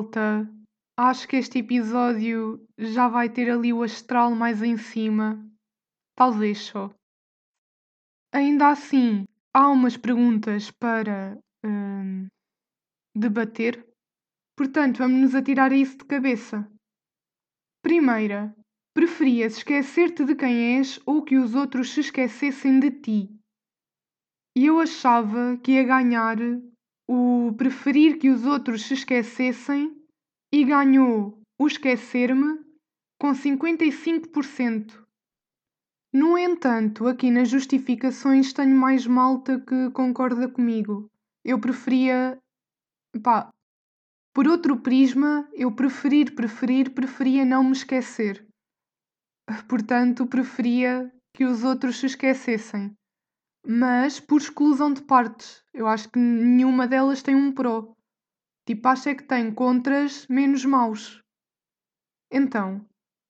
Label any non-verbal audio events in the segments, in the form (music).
Malta! Acho que este episódio já vai ter ali o astral mais em cima. Talvez só. Ainda assim, há umas perguntas para hum, debater. Portanto, vamos nos atirar a isso de cabeça. Primeira, preferias esquecer-te de quem és ou que os outros se esquecessem de ti? E eu achava que ia ganhar o preferir que os outros se esquecessem e ganhou o esquecer-me com 55%. No entanto, aqui nas justificações tenho mais malta que concorda comigo. Eu preferia. pá. Por outro prisma, eu preferir, preferir, preferia não me esquecer. Portanto, preferia que os outros se esquecessem mas por exclusão de partes. Eu acho que nenhuma delas tem um pró. Tipo, acho é que tem contras menos maus. Então,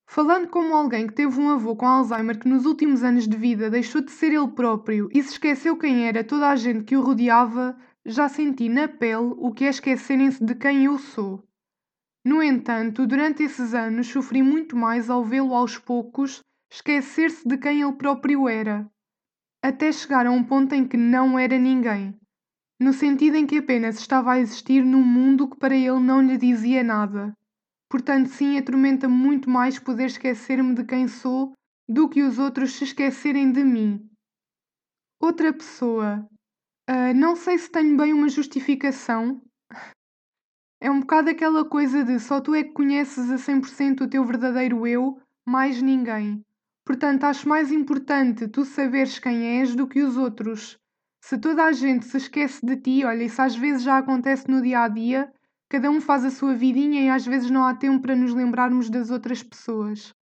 falando como alguém que teve um avô com Alzheimer que nos últimos anos de vida deixou de ser ele próprio e se esqueceu quem era toda a gente que o rodeava, já senti na pele o que é esquecerem-se de quem eu sou. No entanto, durante esses anos sofri muito mais ao vê-lo aos poucos esquecer-se de quem ele próprio era até chegar a um ponto em que não era ninguém, no sentido em que apenas estava a existir num mundo que para ele não lhe dizia nada. Portanto, sim, atormenta muito mais poder esquecer-me de quem sou do que os outros se esquecerem de mim. Outra pessoa. Uh, não sei se tenho bem uma justificação. É um bocado aquela coisa de só tu é que conheces a 100% o teu verdadeiro eu, mais ninguém. Portanto, acho mais importante tu saberes quem és do que os outros. Se toda a gente se esquece de ti, olha, isso às vezes já acontece no dia a dia, cada um faz a sua vidinha e às vezes não há tempo para nos lembrarmos das outras pessoas.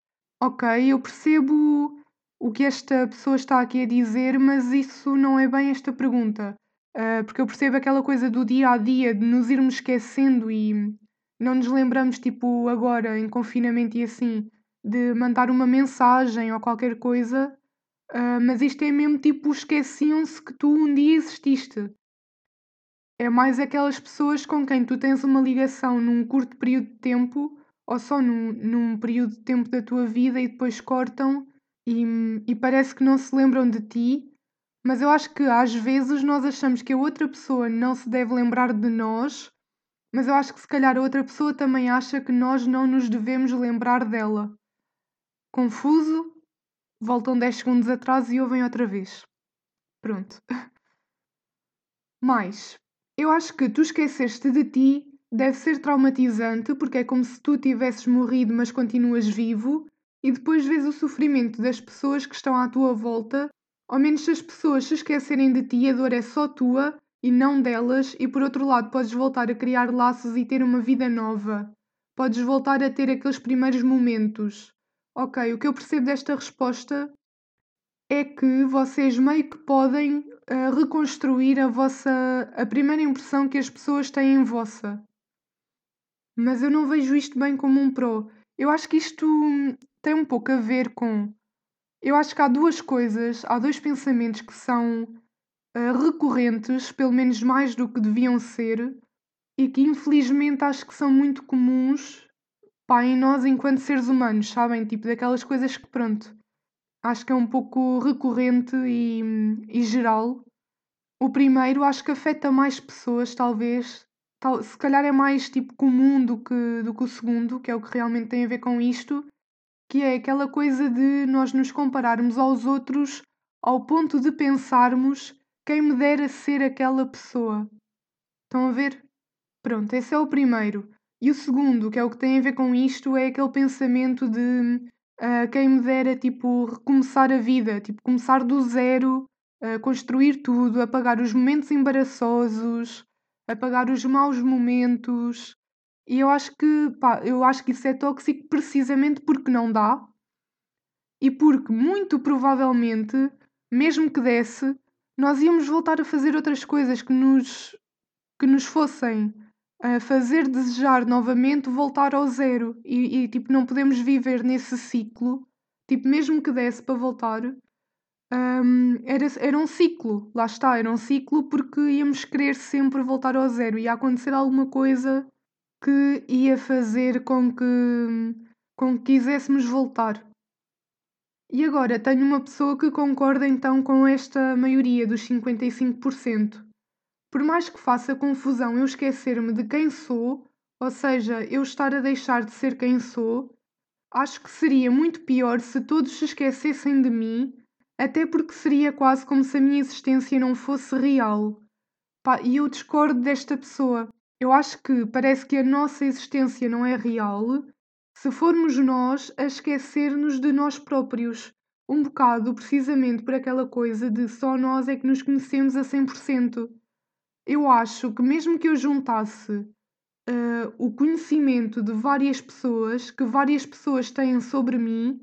Ok, eu percebo o que esta pessoa está aqui a dizer, mas isso não é bem esta pergunta. Uh, porque eu percebo aquela coisa do dia a dia, de nos irmos esquecendo e não nos lembramos, tipo, agora, em confinamento e assim de mandar uma mensagem ou qualquer coisa, uh, mas isto é mesmo tipo esqueciam-se que tu um dia exististe. É mais aquelas pessoas com quem tu tens uma ligação num curto período de tempo ou só num, num período de tempo da tua vida e depois cortam e, e parece que não se lembram de ti. Mas eu acho que às vezes nós achamos que a outra pessoa não se deve lembrar de nós, mas eu acho que se calhar a outra pessoa também acha que nós não nos devemos lembrar dela. Confuso, voltam 10 segundos atrás e ouvem outra vez. Pronto. (laughs) Mas eu acho que tu esqueceste de ti deve ser traumatizante porque é como se tu tivesses morrido, mas continuas vivo, e depois vês o sofrimento das pessoas que estão à tua volta. Ao menos se as pessoas se esquecerem de ti, a dor é só tua e não delas, e por outro lado, podes voltar a criar laços e ter uma vida nova. Podes voltar a ter aqueles primeiros momentos. Ok, o que eu percebo desta resposta é que vocês meio que podem uh, reconstruir a vossa a primeira impressão que as pessoas têm em vossa. Mas eu não vejo isto bem como um pró. Eu acho que isto tem um pouco a ver com. Eu acho que há duas coisas, há dois pensamentos que são uh, recorrentes, pelo menos mais do que deviam ser, e que infelizmente acho que são muito comuns pá, em nós enquanto seres humanos, sabem? Tipo, daquelas coisas que, pronto, acho que é um pouco recorrente e, e geral. O primeiro acho que afeta mais pessoas, talvez. Tal, se calhar é mais tipo comum do que, do que o segundo, que é o que realmente tem a ver com isto, que é aquela coisa de nós nos compararmos aos outros ao ponto de pensarmos quem me dera ser aquela pessoa. Estão a ver? Pronto, esse é o primeiro. E o segundo, que é o que tem a ver com isto, é aquele pensamento de uh, quem me dera, tipo, recomeçar a vida, tipo, começar do zero, uh, construir tudo, apagar os momentos embaraçosos, apagar os maus momentos. E eu acho que, pá, eu acho que isso é tóxico precisamente porque não dá e porque muito provavelmente, mesmo que desse, nós íamos voltar a fazer outras coisas que nos, que nos fossem fazer desejar novamente voltar ao zero e, e, tipo não podemos viver nesse ciclo tipo mesmo que desse para voltar um, era, era um ciclo lá está era um ciclo porque íamos querer sempre voltar ao zero e acontecer alguma coisa que ia fazer com que, com que quiséssemos voltar. E agora tenho uma pessoa que concorda então com esta maioria dos 55%. Por mais que faça confusão eu esquecer-me de quem sou, ou seja, eu estar a deixar de ser quem sou, acho que seria muito pior se todos se esquecessem de mim, até porque seria quase como se a minha existência não fosse real. E eu discordo desta pessoa. Eu acho que parece que a nossa existência não é real se formos nós a esquecer-nos de nós próprios. Um bocado, precisamente por aquela coisa de só nós é que nos conhecemos a 100%. Eu acho que, mesmo que eu juntasse uh, o conhecimento de várias pessoas, que várias pessoas têm sobre mim,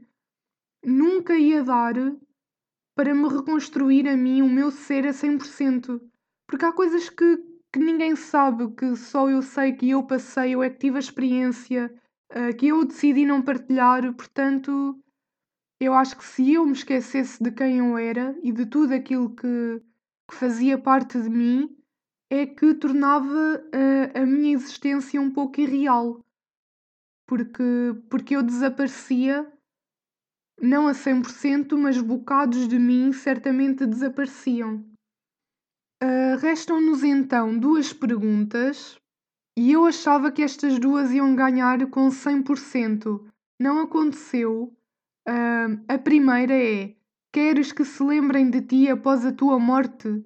nunca ia dar para me reconstruir a mim, o meu ser a 100%. Porque há coisas que, que ninguém sabe, que só eu sei, que eu passei, eu é que tive a experiência, uh, que eu decidi não partilhar. Portanto, eu acho que se eu me esquecesse de quem eu era e de tudo aquilo que, que fazia parte de mim, é que tornava uh, a minha existência um pouco irreal. Porque, porque eu desaparecia, não a 100%, mas bocados de mim certamente desapareciam. Uh, Restam-nos então duas perguntas e eu achava que estas duas iam ganhar com 100%. Não aconteceu. Uh, a primeira é: Queres que se lembrem de ti após a tua morte?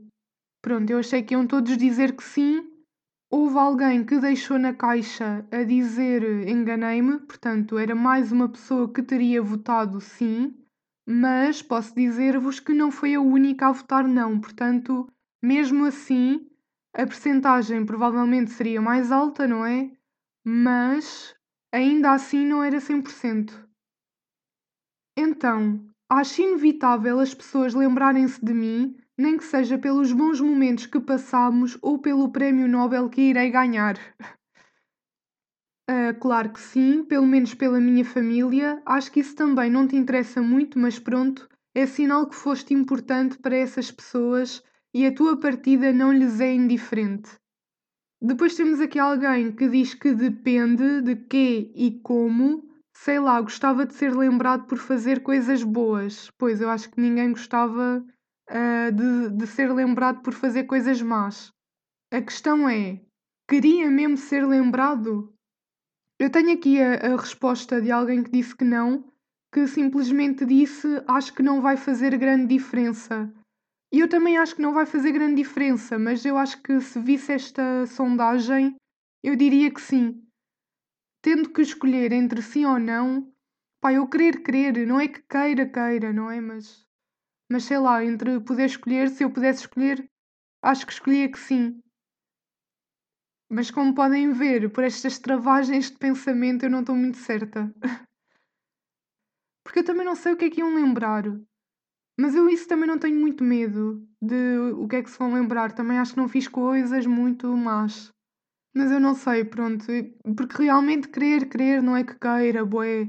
Pronto, eu achei que iam todos dizer que sim. Houve alguém que deixou na caixa a dizer enganei-me, portanto, era mais uma pessoa que teria votado sim, mas posso dizer-vos que não foi a única a votar não, portanto mesmo assim, a percentagem provavelmente seria mais alta, não é? Mas ainda assim não era 100%. Então, acho inevitável as pessoas lembrarem-se de mim, nem que seja pelos bons momentos que passamos ou pelo prémio Nobel que irei ganhar. Uh, claro que sim, pelo menos pela minha família. Acho que isso também não te interessa muito, mas pronto, é sinal que foste importante para essas pessoas e a tua partida não lhes é indiferente. Depois temos aqui alguém que diz que depende de quê e como. Sei lá, gostava de ser lembrado por fazer coisas boas. Pois eu acho que ninguém gostava uh, de, de ser lembrado por fazer coisas más. A questão é: queria mesmo ser lembrado? Eu tenho aqui a, a resposta de alguém que disse que não, que simplesmente disse: Acho que não vai fazer grande diferença. E eu também acho que não vai fazer grande diferença, mas eu acho que se visse esta sondagem, eu diria que sim. Tendo que escolher entre sim ou não, pá, eu querer, querer, não é que queira, queira, não é? Mas, mas sei lá, entre poder escolher, se eu pudesse escolher, acho que escolhia que sim. Mas como podem ver, por estas travagens de pensamento, eu não estou muito certa. (laughs) Porque eu também não sei o que é que iam lembrar. Mas eu isso também não tenho muito medo de o que é que se vão lembrar. Também acho que não fiz coisas muito más. Mas eu não sei, pronto. Porque realmente querer, querer não é que queira, boé.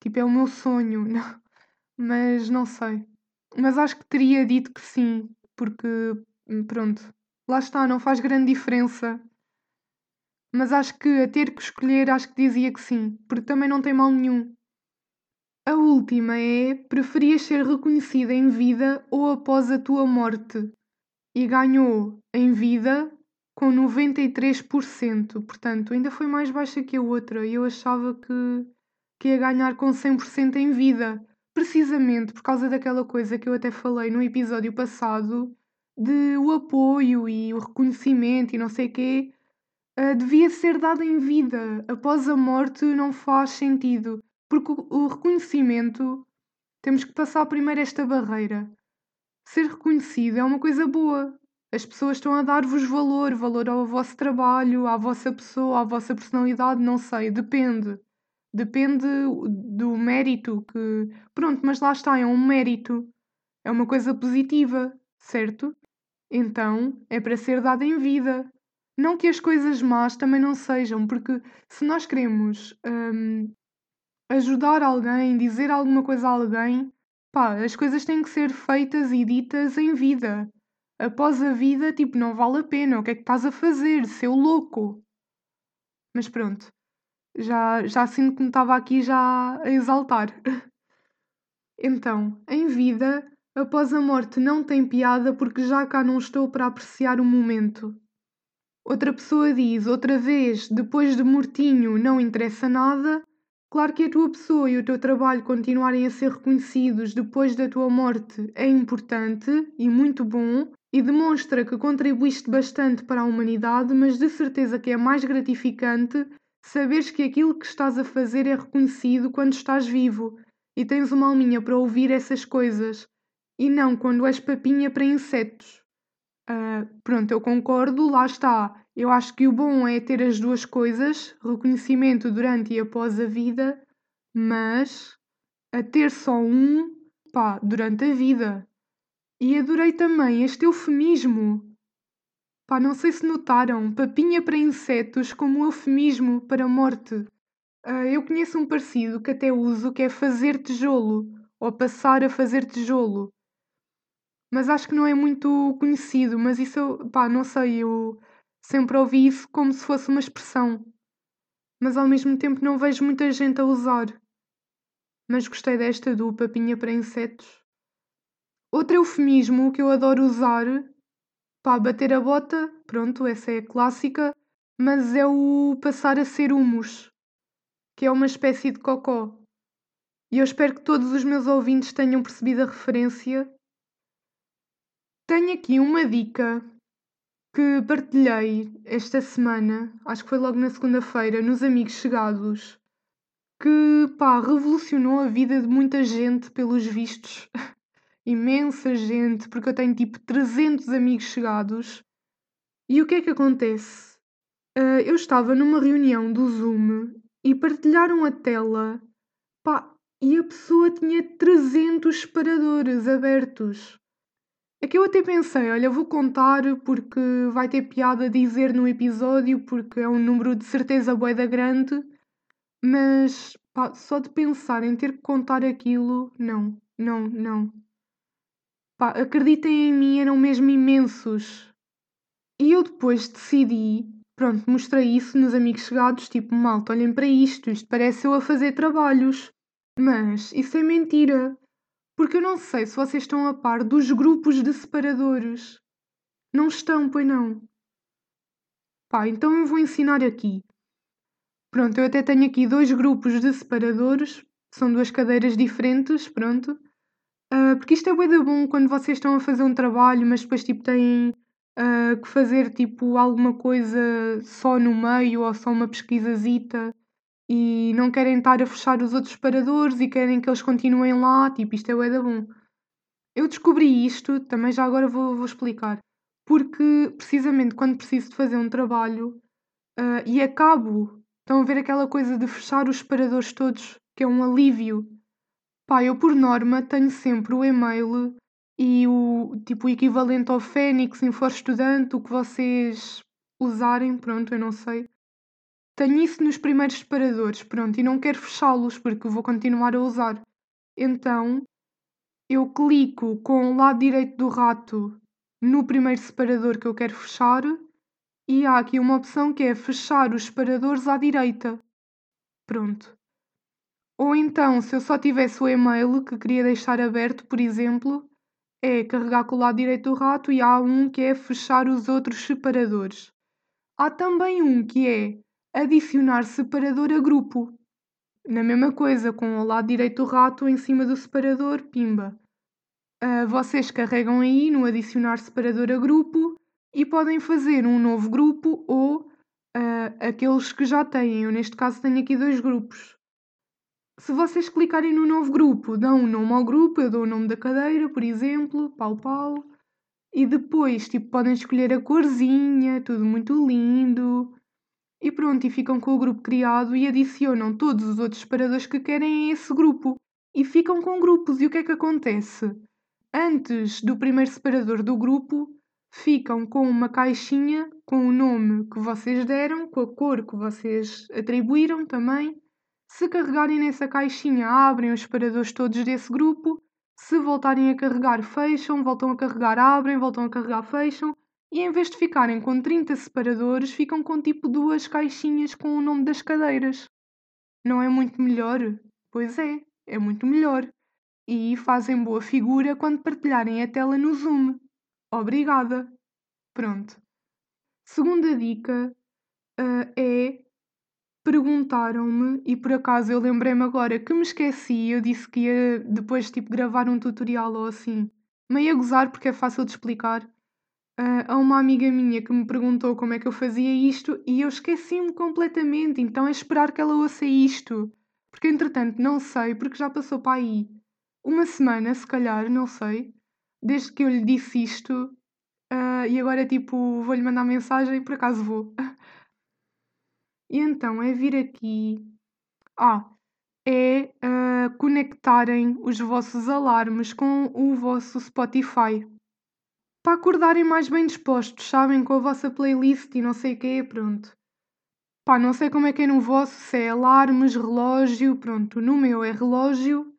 Tipo, é o meu sonho. Não. (laughs) Mas não sei. Mas acho que teria dito que sim. Porque, pronto. Lá está, não faz grande diferença. Mas acho que a ter que escolher, acho que dizia que sim. Porque também não tem mal nenhum. A última é: preferias ser reconhecida em vida ou após a tua morte? E ganhou em vida com 93%. Portanto, ainda foi mais baixa que a outra. Eu achava que, que ia ganhar com 100% em vida. Precisamente por causa daquela coisa que eu até falei no episódio passado de o apoio e o reconhecimento e não sei o quê. Uh, devia ser dado em vida. Após a morte não faz sentido. Porque o reconhecimento, temos que passar primeiro esta barreira. Ser reconhecido é uma coisa boa. As pessoas estão a dar-vos valor, valor ao vosso trabalho, à vossa pessoa, à vossa personalidade, não sei, depende. Depende do mérito que. Pronto, mas lá está, é um mérito. É uma coisa positiva, certo? Então é para ser dada em vida. Não que as coisas más também não sejam, porque se nós queremos hum, ajudar alguém, dizer alguma coisa a alguém, pá, as coisas têm que ser feitas e ditas em vida. Após a vida, tipo, não vale a pena. O que é que estás a fazer, seu louco? Mas pronto, já, já sinto que me estava aqui já a exaltar. (laughs) então, em vida, após a morte não tem piada porque já cá não estou para apreciar o momento. Outra pessoa diz, outra vez, depois de mortinho não interessa nada. Claro que a tua pessoa e o teu trabalho continuarem a ser reconhecidos depois da tua morte é importante e muito bom, e demonstra que contribuíste bastante para a humanidade, mas de certeza que é mais gratificante saberes que aquilo que estás a fazer é reconhecido quando estás vivo e tens uma alminha para ouvir essas coisas, e não quando és papinha para insetos. Uh, pronto, eu concordo, lá está. Eu acho que o bom é ter as duas coisas, reconhecimento durante e após a vida, mas a ter só um, pá, durante a vida. E adorei também este eufemismo. Pá, não sei se notaram, papinha para insetos como eufemismo para morte. Uh, eu conheço um parecido que até uso que é fazer tijolo, ou passar a fazer tijolo. Mas acho que não é muito conhecido, mas isso, eu, pá, não sei, eu sempre ouvi isso como se fosse uma expressão. Mas ao mesmo tempo não vejo muita gente a usar. Mas gostei desta do papinha para insetos. Outro eufemismo que eu adoro usar, para bater a bota, pronto, essa é a clássica, mas é o passar a ser humus, que é uma espécie de cocó. E eu espero que todos os meus ouvintes tenham percebido a referência. Tenho aqui uma dica que partilhei esta semana, acho que foi logo na segunda-feira, nos Amigos Chegados, que pá, revolucionou a vida de muita gente, pelos vistos. (laughs) imensa gente, porque eu tenho tipo 300 amigos chegados. E o que é que acontece? Uh, eu estava numa reunião do Zoom e partilharam a tela, pá, e a pessoa tinha 300 separadores abertos. É que eu até pensei, olha, vou contar porque vai ter piada dizer no episódio, porque é um número de certeza boeda grande, mas pá, só de pensar em ter que contar aquilo, não, não, não. Pá, acreditem em mim, eram mesmo imensos. E eu depois decidi, pronto, mostrei isso nos amigos chegados, tipo, malta, olhem para isto, isto parece eu a fazer trabalhos. Mas isso é mentira, porque eu não sei se vocês estão a par dos grupos de separadores. Não estão, pois não. Pá, então eu vou ensinar aqui. Pronto, eu até tenho aqui dois grupos de separadores, são duas cadeiras diferentes, pronto. Uh, porque isto é bué bom quando vocês estão a fazer um trabalho, mas depois tipo têm uh, que fazer tipo alguma coisa só no meio ou só uma pesquisazita e não querem estar a fechar os outros paradores e querem que eles continuem lá, tipo, isto é bué bom. Eu descobri isto, também já agora vou, vou explicar, porque precisamente quando preciso de fazer um trabalho uh, e acabo, estão a ver aquela coisa de fechar os separadores todos, que é um alívio Pá, eu por norma tenho sempre o e-mail e o tipo o equivalente ao Fênix, For Estudante, o que vocês usarem, pronto, eu não sei. Tenho isso nos primeiros separadores, pronto, e não quero fechá-los porque vou continuar a usar. Então, eu clico com o lado direito do rato no primeiro separador que eu quero fechar e há aqui uma opção que é fechar os separadores à direita. Pronto. Ou então, se eu só tivesse o e-mail que queria deixar aberto, por exemplo, é carregar com o lado direito do rato e há um que é fechar os outros separadores. Há também um que é adicionar separador a grupo. Na mesma coisa, com o lado direito do rato em cima do separador, pimba. Uh, vocês carregam aí no adicionar separador a grupo e podem fazer um novo grupo ou uh, aqueles que já têm. Eu, neste caso, tenho aqui dois grupos se vocês clicarem no novo grupo, dão um nome ao grupo, eu dou o nome da cadeira, por exemplo, pau pau, e depois tipo, podem escolher a corzinha, tudo muito lindo. E pronto, e ficam com o grupo criado e adicionam todos os outros separadores que querem a esse grupo. E ficam com grupos. E o que é que acontece? Antes do primeiro separador do grupo, ficam com uma caixinha com o nome que vocês deram, com a cor que vocês atribuíram também se carregarem nessa caixinha, abrem os separadores todos desse grupo. Se voltarem a carregar, fecham, voltam a carregar, abrem, voltam a carregar, fecham. E em vez de ficarem com 30 separadores, ficam com tipo duas caixinhas com o nome das cadeiras. Não é muito melhor? Pois é, é muito melhor. E fazem boa figura quando partilharem a tela no Zoom. Obrigada. Pronto. Segunda dica uh, é perguntaram-me e por acaso eu lembrei-me agora que me esqueci, eu disse que ia depois tipo gravar um tutorial ou assim, meio a gozar porque é fácil de explicar. Uh, a uma amiga minha que me perguntou como é que eu fazia isto e eu esqueci-me completamente, então é esperar que ela ouça isto. Porque entretanto não sei, porque já passou para aí uma semana, se calhar, não sei, desde que eu lhe disse isto, uh, e agora tipo vou-lhe mandar mensagem, por acaso vou. (laughs) E então é vir aqui. Ah, é uh, conectarem os vossos alarmes com o vosso Spotify. Para acordarem mais bem dispostos, sabem, com a vossa playlist e não sei o quê, pronto. Pá, não sei como é que é no vosso, se é alarmes, relógio, pronto. No meu é relógio.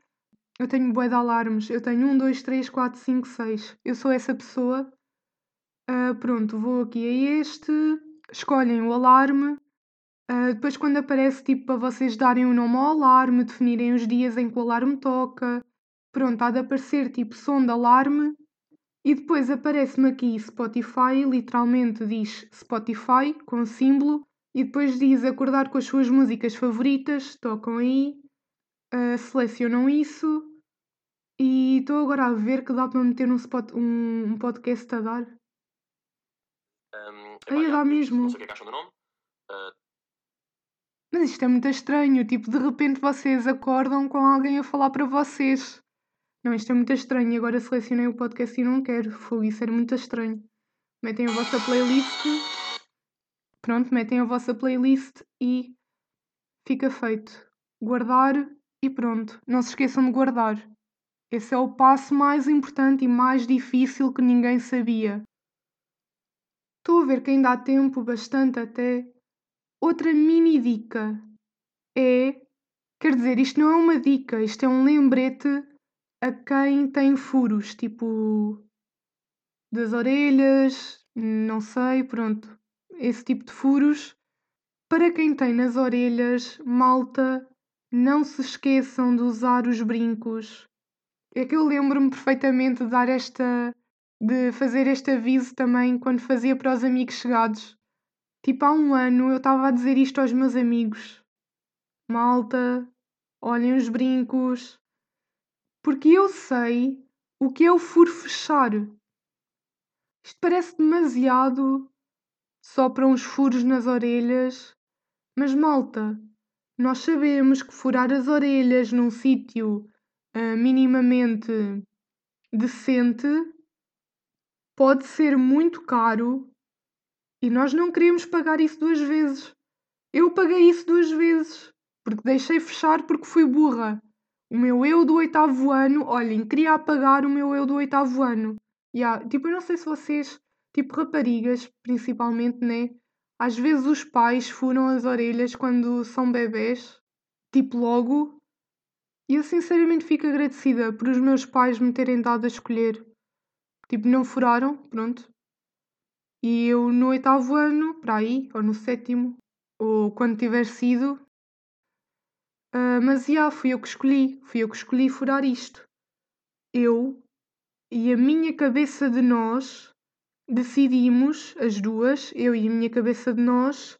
Eu tenho bué de alarmes. Eu tenho um, dois, três, quatro, cinco, seis. Eu sou essa pessoa. Uh, pronto, vou aqui a este. Escolhem o alarme. Uh, depois, quando aparece, tipo, para vocês darem o um nome ao alarme, definirem os dias em que o alarme toca, pronto, há de aparecer tipo som de alarme e depois aparece-me aqui Spotify, literalmente diz Spotify com símbolo e depois diz acordar com as suas músicas favoritas, tocam aí, uh, selecionam isso e estou agora a ver que dá para meter um, spot, um, um podcast a dar. Um, aí dá mesmo. Não sei o que é que acham do nome. Uh mas isto é muito estranho, tipo, de repente vocês acordam com alguém a falar para vocês. Não, isto é muito estranho. Agora selecionei o podcast e não quero. Foi isso era muito estranho. Metem a vossa playlist. Pronto, metem a vossa playlist e fica feito. Guardar e pronto. Não se esqueçam de guardar. Esse é o passo mais importante e mais difícil que ninguém sabia. Estou a ver que ainda há tempo bastante até Outra mini dica é, quer dizer, isto não é uma dica, isto é um lembrete a quem tem furos, tipo das orelhas, não sei, pronto, esse tipo de furos. Para quem tem nas orelhas, malta, não se esqueçam de usar os brincos. É que eu lembro-me perfeitamente de dar esta de fazer este aviso também quando fazia para os amigos chegados. Tipo, há um ano eu estava a dizer isto aos meus amigos. Malta, olhem os brincos. Porque eu sei o que é o furo fechar. Isto parece demasiado só para uns furos nas orelhas. Mas, malta, nós sabemos que furar as orelhas num sítio uh, minimamente decente pode ser muito caro e nós não queríamos pagar isso duas vezes. Eu paguei isso duas vezes. Porque deixei fechar porque fui burra. O meu eu do oitavo ano, olhem, queria apagar o meu eu do oitavo ano. Yeah, tipo, eu não sei se vocês, tipo raparigas, principalmente, né? Às vezes os pais furam as orelhas quando são bebés, tipo logo. E eu sinceramente fico agradecida por os meus pais me terem dado a escolher. Tipo, não furaram, pronto. E eu no oitavo ano, para aí, ou no sétimo, ou quando tiver sido. Uh, mas já, fui eu que escolhi, fui eu que escolhi furar isto. Eu e a minha cabeça de nós decidimos, as duas, eu e a minha cabeça de nós,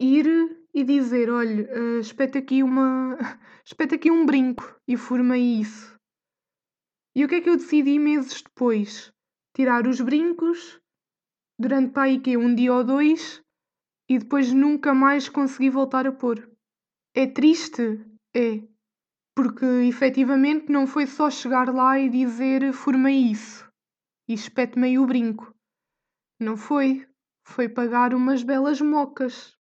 ir e dizer: olha, uh, espeta aqui uma. (laughs) espeta aqui um brinco e formei isso. E o que é que eu decidi meses depois? Tirar os brincos durante para aí que um dia ou dois e depois nunca mais consegui voltar a pôr. É triste? É. Porque efetivamente não foi só chegar lá e dizer formei isso e espete meio o brinco. Não foi. Foi pagar umas belas mocas.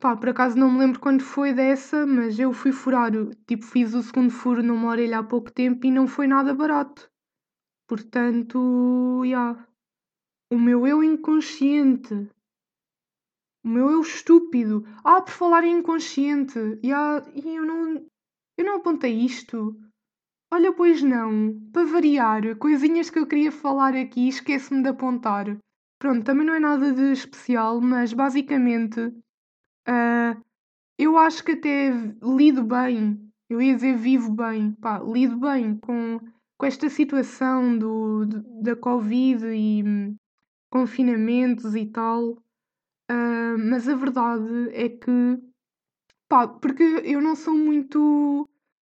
Pá, por acaso não me lembro quando foi dessa, mas eu fui furar, tipo, fiz o segundo furo numa orelha há pouco tempo e não foi nada barato. Portanto, já. Yeah o meu eu inconsciente, o meu eu estúpido. Ah, por falar em inconsciente, e ah, eu não, eu não apontei isto. Olha, pois não, para variar, coisinhas que eu queria falar aqui, esqueço-me de apontar. Pronto, também não é nada de especial, mas basicamente uh, eu acho que até lido bem, eu ia dizer vivo bem, pá, lido bem com, com esta situação do, da Covid e confinamentos e tal, uh, mas a verdade é que, pá, porque eu não sou muito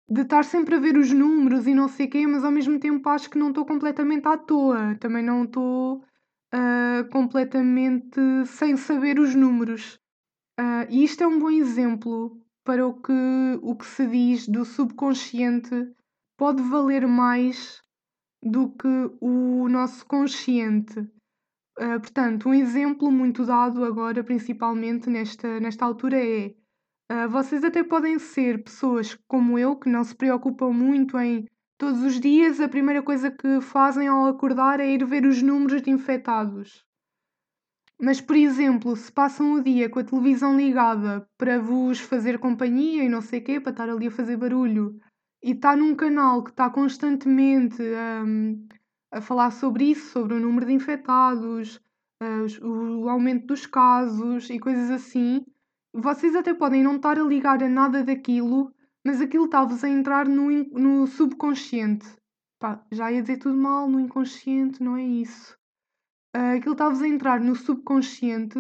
de estar sempre a ver os números e não sei o quê, mas ao mesmo tempo acho que não estou completamente à toa. Também não estou uh, completamente sem saber os números. Uh, e isto é um bom exemplo para o que, o que se diz do subconsciente pode valer mais do que o nosso consciente. Uh, portanto, um exemplo muito dado agora, principalmente nesta, nesta altura, é Uh, vocês até podem ser pessoas como eu, que não se preocupam muito em todos os dias, a primeira coisa que fazem ao acordar é ir ver os números de infectados. Mas, por exemplo, se passam o dia com a televisão ligada para vos fazer companhia e não sei o quê, para estar ali a fazer barulho, e está num canal que está constantemente um, a falar sobre isso, sobre o número de infectados, uh, o aumento dos casos e coisas assim, vocês até podem não estar a ligar a nada daquilo, mas aquilo está-vos a entrar no, no subconsciente. Pá, já ia dizer tudo mal, no inconsciente, não é isso. Uh, aquilo está-vos a entrar no subconsciente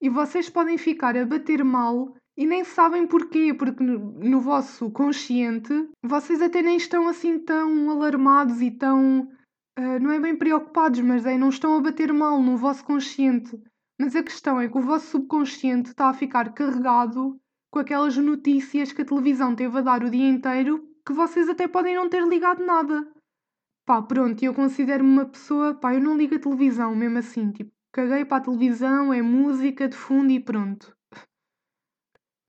e vocês podem ficar a bater mal e nem sabem porquê, porque no, no vosso consciente vocês até nem estão assim tão alarmados e tão. Uh, não é bem preocupados, mas é, não estão a bater mal no vosso consciente. Mas a questão é que o vosso subconsciente está a ficar carregado com aquelas notícias que a televisão teve a dar o dia inteiro que vocês até podem não ter ligado nada. Pá, pronto, eu considero-me uma pessoa, pá, eu não ligo a televisão, mesmo assim, tipo, caguei para a televisão, é música de fundo e pronto.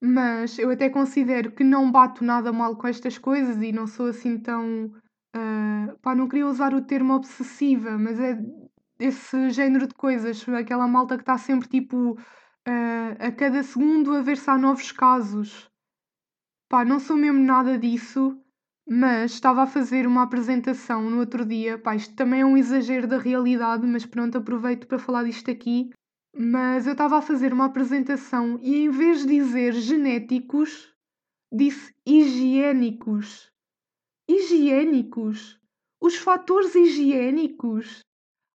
Mas eu até considero que não bato nada mal com estas coisas e não sou assim tão. Uh, pá, não queria usar o termo obsessiva, mas é esse género de coisas, aquela malta que está sempre tipo uh, a cada segundo a ver se há novos casos. Pá, não sou mesmo nada disso, mas estava a fazer uma apresentação no outro dia. Pá, isto também é um exagero da realidade, mas pronto, aproveito para falar disto aqui. Mas eu estava a fazer uma apresentação e em vez de dizer genéticos, disse higiênicos. Higiênicos? Os fatores higiênicos?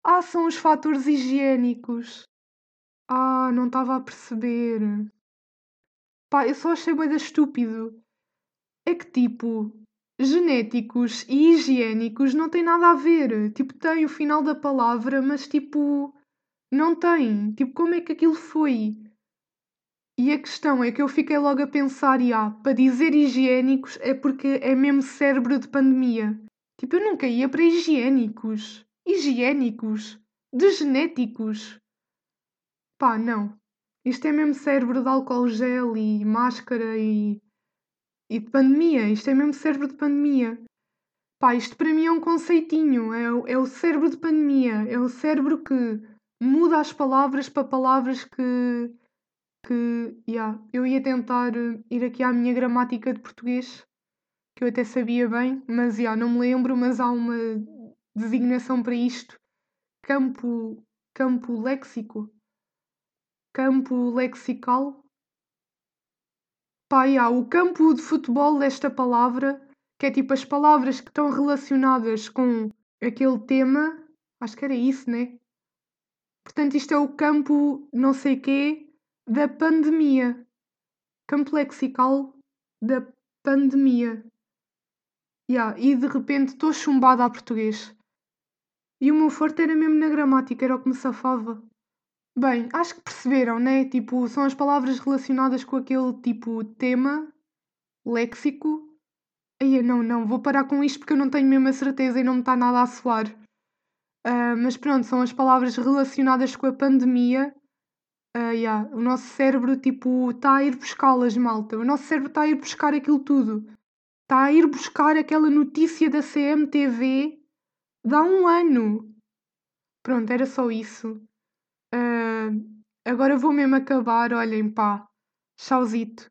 Ah, são os fatores higiênicos. Ah, não estava a perceber. Pá, eu só achei bem estúpido. É que tipo, genéticos e higiênicos não tem nada a ver. Tipo, tem o final da palavra, mas tipo, não tem. Tipo, como é que aquilo foi? E a questão é que eu fiquei logo a pensar, e ah, para dizer higiênicos é porque é mesmo cérebro de pandemia. Tipo, eu nunca ia para higiênicos higiênicos, de genéticos. Pá, não. Isto é mesmo cérebro de álcool gel e máscara e, e de pandemia. Isto é mesmo cérebro de pandemia. Pá, isto para mim é um conceitinho. É, é o cérebro de pandemia. É o cérebro que muda as palavras para palavras que. Que. Yeah, eu ia tentar ir aqui à minha gramática de português, que eu até sabia bem, mas yeah, não me lembro. Mas há uma designação para isto, campo, campo léxico, campo lexical. Pá, há o campo de futebol desta palavra, que é tipo as palavras que estão relacionadas com aquele tema, acho que era isso, né? Portanto, isto é o campo não sei quê da pandemia. Campo lexical da pandemia. Yeah, e de repente estou chumbada a português. E o meu forte era mesmo na gramática, era o que me safava. Bem, acho que perceberam, né? Tipo, são as palavras relacionadas com aquele tipo tema, léxico. Aí, não, não, vou parar com isto porque eu não tenho mesmo a certeza e não me está nada a soar. Uh, mas pronto, são as palavras relacionadas com a pandemia. Ah, yeah. O nosso cérebro, tipo, está a ir buscá-las, malta. O nosso cérebro está a ir buscar aquilo tudo. Está a ir buscar aquela notícia da CMTV de há um ano. Pronto, era só isso. Ah, agora vou mesmo acabar. Olhem, pá. Tchauzito.